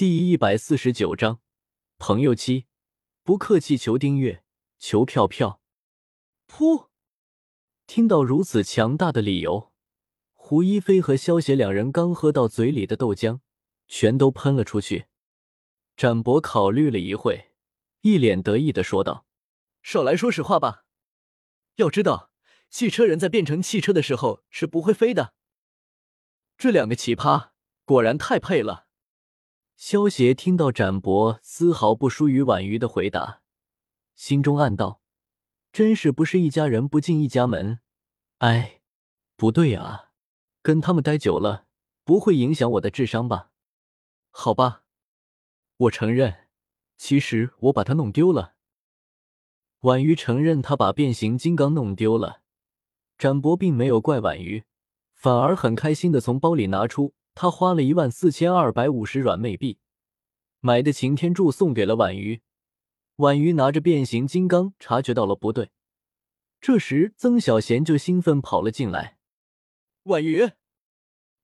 第一百四十九章，朋友妻，不客气，求订阅，求票票。噗！听到如此强大的理由，胡一菲和萧邪两人刚喝到嘴里的豆浆，全都喷了出去。展博考虑了一会，一脸得意的说道：“少来说实话吧，要知道，汽车人在变成汽车的时候是不会飞的。这两个奇葩果然太配了。”萧协听到展博丝毫不输于婉瑜的回答，心中暗道：“真是不是一家人不进一家门。”哎，不对啊，跟他们待久了不会影响我的智商吧？好吧，我承认，其实我把它弄丢了。婉瑜承认他把变形金刚弄丢了，展博并没有怪婉瑜，反而很开心的从包里拿出。他花了一万四千二百五十软妹币买的擎天柱送给了婉瑜。婉瑜拿着变形金刚，察觉到了不对。这时，曾小贤就兴奋跑了进来：“婉瑜，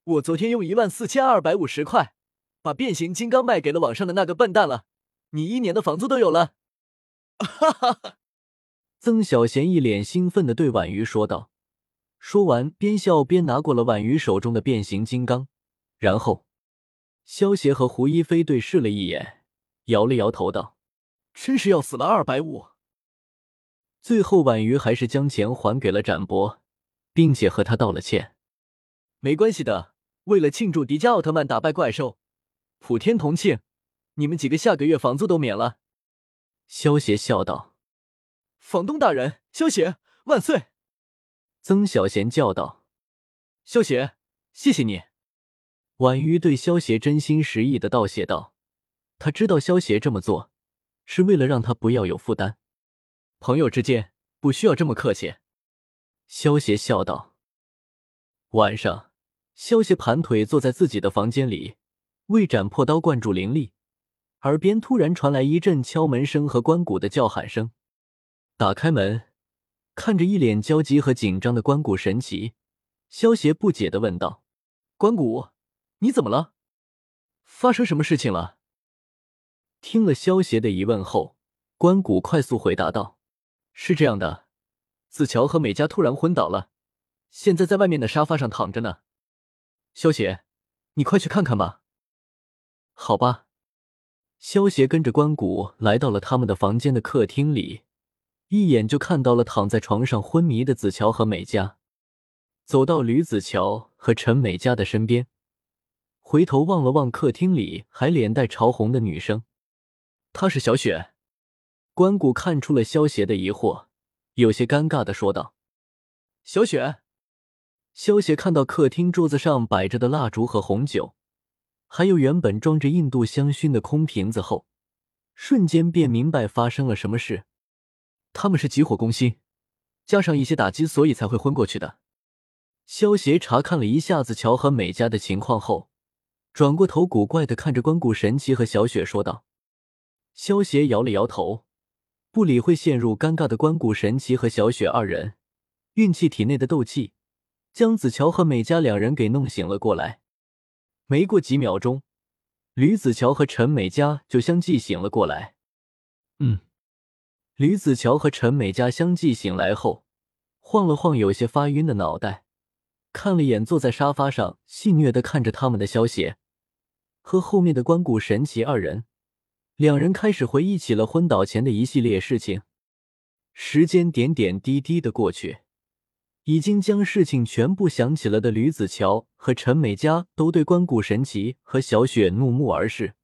我昨天用一万四千二百五十块把变形金刚卖给了网上的那个笨蛋了，你一年的房租都有了！”哈哈哈！曾小贤一脸兴奋的对婉瑜说道，说完边笑边拿过了婉瑜手中的变形金刚。然后，萧协和胡一菲对视了一眼，摇了摇头道：“真是要死了二百五。”最后，婉瑜还是将钱还给了展博，并且和他道了歉：“没关系的，为了庆祝迪迦奥特曼打败怪兽，普天同庆，你们几个下个月房租都免了。”萧协笑道：“房东大人，萧协万岁！”曾小贤叫道：“萧协，谢谢你。”婉瑜对萧协真心实意的道谢道：“他知道萧协这么做是为了让他不要有负担，朋友之间不需要这么客气。”萧协笑道。晚上，萧协盘腿坐在自己的房间里，为斩破刀灌注灵力，耳边突然传来一阵敲门声和关谷的叫喊声。打开门，看着一脸焦急和紧张的关谷神奇，萧协不解的问道：“关谷。”你怎么了？发生什么事情了？听了萧协的疑问后，关谷快速回答道：“是这样的，子乔和美嘉突然昏倒了，现在在外面的沙发上躺着呢。萧协，你快去看看吧。”好吧。萧协跟着关谷来到了他们的房间的客厅里，一眼就看到了躺在床上昏迷的子乔和美嘉，走到吕子乔和陈美嘉的身边。回头望了望客厅里还脸带潮红的女生，她是小雪。关谷看出了萧邪的疑惑，有些尴尬的说道：“小雪。”萧邪看到客厅桌子上摆着的蜡烛和红酒，还有原本装着印度香薰的空瓶子后，瞬间便明白发生了什么事。他们是急火攻心，加上一些打击，所以才会昏过去的。萧邪查看了一下子乔和美嘉的情况后。转过头，古怪的看着关谷神奇和小雪，说道：“萧邪摇了摇头，不理会陷入尴尬的关谷神奇和小雪二人，运气体内的斗气，将子乔和美嘉两人给弄醒了过来。没过几秒钟，吕子乔和陈美嘉就相继醒了过来。嗯，吕子乔和陈美嘉相继醒来后，晃了晃有些发晕的脑袋，看了眼坐在沙发上戏谑的看着他们的萧邪。和后面的关谷神奇二人，两人开始回忆起了昏倒前的一系列事情。时间点点滴滴的过去，已经将事情全部想起了的吕子乔和陈美嘉都对关谷神奇和小雪怒目而视。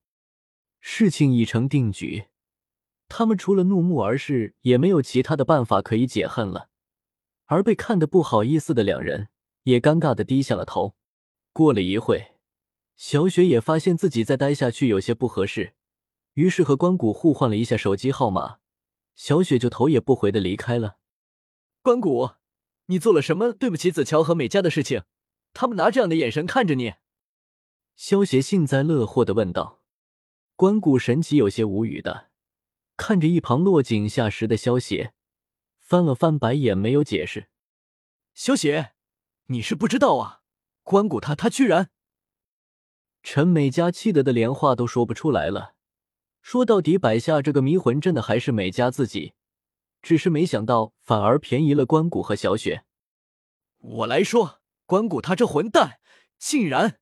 事情已成定局，他们除了怒目而视，也没有其他的办法可以解恨了。而被看得不好意思的两人，也尴尬的低下了头。过了一会。小雪也发现自己再待下去有些不合适，于是和关谷互换了一下手机号码，小雪就头也不回的离开了。关谷，你做了什么对不起子乔和美嘉的事情？他们拿这样的眼神看着你。萧邪幸灾乐祸的问道。关谷神奇有些无语的看着一旁落井下石的萧邪，翻了翻白眼，没有解释。萧邪，你是不知道啊，关谷他他居然。陈美嘉气得的连话都说不出来了。说到底，摆下这个迷魂阵的还是美嘉自己，只是没想到反而便宜了关谷和小雪。我来说，关谷他这混蛋，竟然……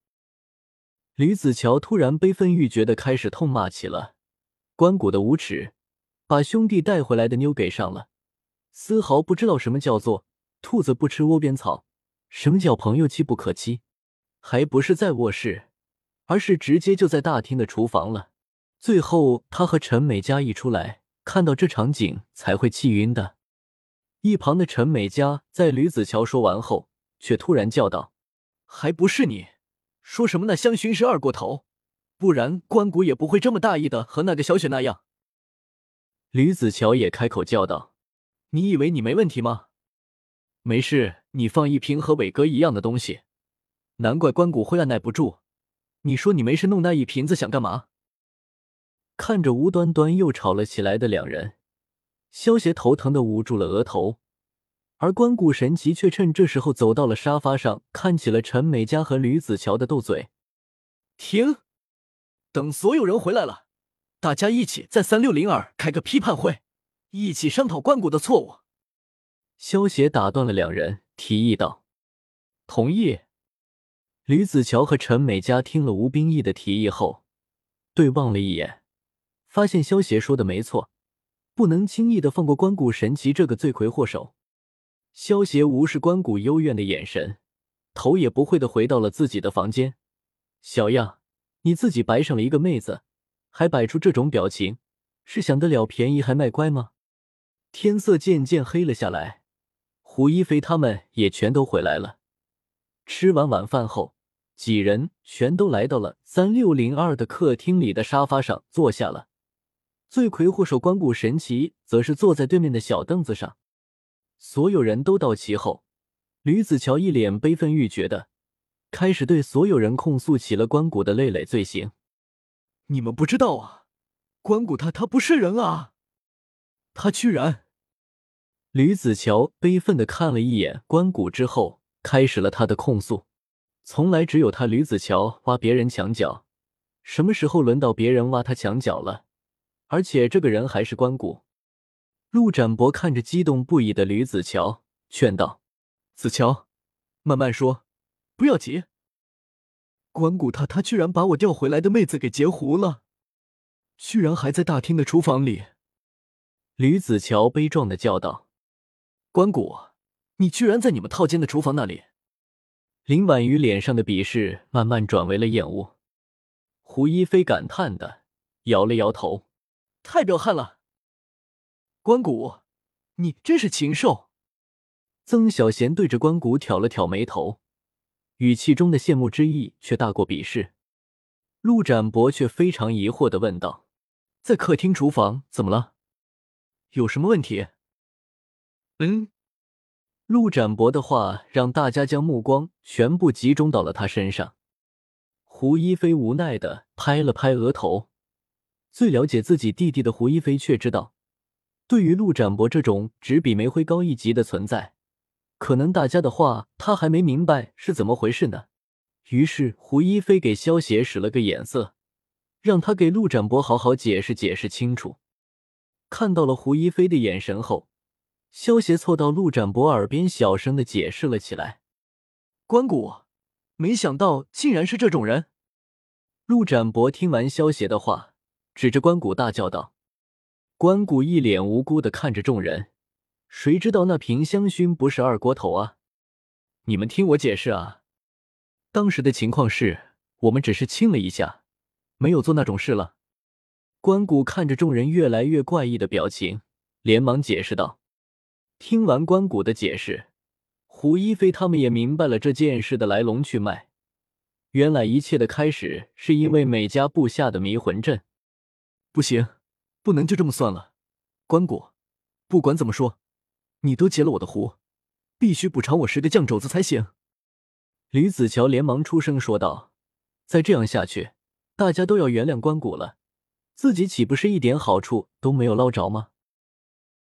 吕子乔突然悲愤欲绝的开始痛骂起了关谷的无耻，把兄弟带回来的妞给上了，丝毫不知道什么叫做兔子不吃窝边草，什么叫朋友妻不可欺，还不是在卧室，而是直接就在大厅的厨房了。最后，他和陈美嘉一出来，看到这场景才会气晕的。一旁的陈美嘉在吕子乔说完后，却突然叫道：“还不是你！说什么那香薰是二锅头，不然关谷也不会这么大意的和那个小雪那样。”吕子乔也开口叫道：“你以为你没问题吗？没事，你放一瓶和伟哥一样的东西，难怪关谷会按耐不住。你说你没事弄那一瓶子想干嘛？”看着无端端又吵了起来的两人，萧协头疼的捂住了额头，而关谷神奇却趁这时候走到了沙发上，看起了陈美嘉和吕子乔的斗嘴。停！等所有人回来了，大家一起在三六零二开个批判会，一起商讨关谷的错误。萧协打断了两人，提议道：“同意。”吕子乔和陈美嘉听了吴冰义的提议后，对望了一眼。发现萧协说的没错，不能轻易的放过关谷神奇这个罪魁祸首。萧协无视关谷幽怨的眼神，头也不回的回到了自己的房间。小样，你自己白上了一个妹子，还摆出这种表情，是想得了便宜还卖乖吗？天色渐渐黑了下来，胡一菲他们也全都回来了。吃完晚饭后，几人全都来到了三六零二的客厅里的沙发上坐下了。罪魁祸首关谷神奇则是坐在对面的小凳子上。所有人都到齐后，吕子乔一脸悲愤欲绝的开始对所有人控诉起了关谷的累累罪行。你们不知道啊，关谷他他不是人啊，他居然……吕子乔悲愤的看了一眼关谷之后，开始了他的控诉。从来只有他吕子乔挖别人墙角，什么时候轮到别人挖他墙角了？而且这个人还是关谷。陆展博看着激动不已的吕子乔，劝道：“子乔，慢慢说，不要急。关谷他他居然把我调回来的妹子给截胡了，居然还在大厅的厨房里。”吕子乔悲壮的叫道：“关谷，你居然在你们套间的厨房那里！”林婉瑜脸上的鄙视慢慢转为了厌恶。胡一菲感叹的摇了摇头。太彪悍了，关谷，你真是禽兽！曾小贤对着关谷挑了挑眉头，语气中的羡慕之意却大过鄙视。陆展博却非常疑惑的问道：“在客厅厨房怎么了？有什么问题？”嗯，陆展博的话让大家将目光全部集中到了他身上。胡一菲无奈的拍了拍额头。最了解自己弟弟的胡一菲却知道，对于陆展博这种只比煤灰高一级的存在，可能大家的话他还没明白是怎么回事呢。于是胡一菲给萧协使了个眼色，让他给陆展博好好解释解释清楚。看到了胡一菲的眼神后，萧协凑到陆展博耳边小声的解释了起来：“关谷，没想到竟然是这种人。”陆展博听完萧协的话。指着关谷大叫道：“关谷一脸无辜的看着众人，谁知道那瓶香薰不是二锅头啊？你们听我解释啊！当时的情况是我们只是亲了一下，没有做那种事了。”关谷看着众人越来越怪异的表情，连忙解释道：“听完关谷的解释，胡一菲他们也明白了这件事的来龙去脉。原来一切的开始是因为美嘉布下的迷魂阵。”不行，不能就这么算了。关谷，不管怎么说，你都截了我的胡，必须补偿我十个酱肘子才行。吕子乔连忙出声说道：“再这样下去，大家都要原谅关谷了，自己岂不是一点好处都没有捞着吗？”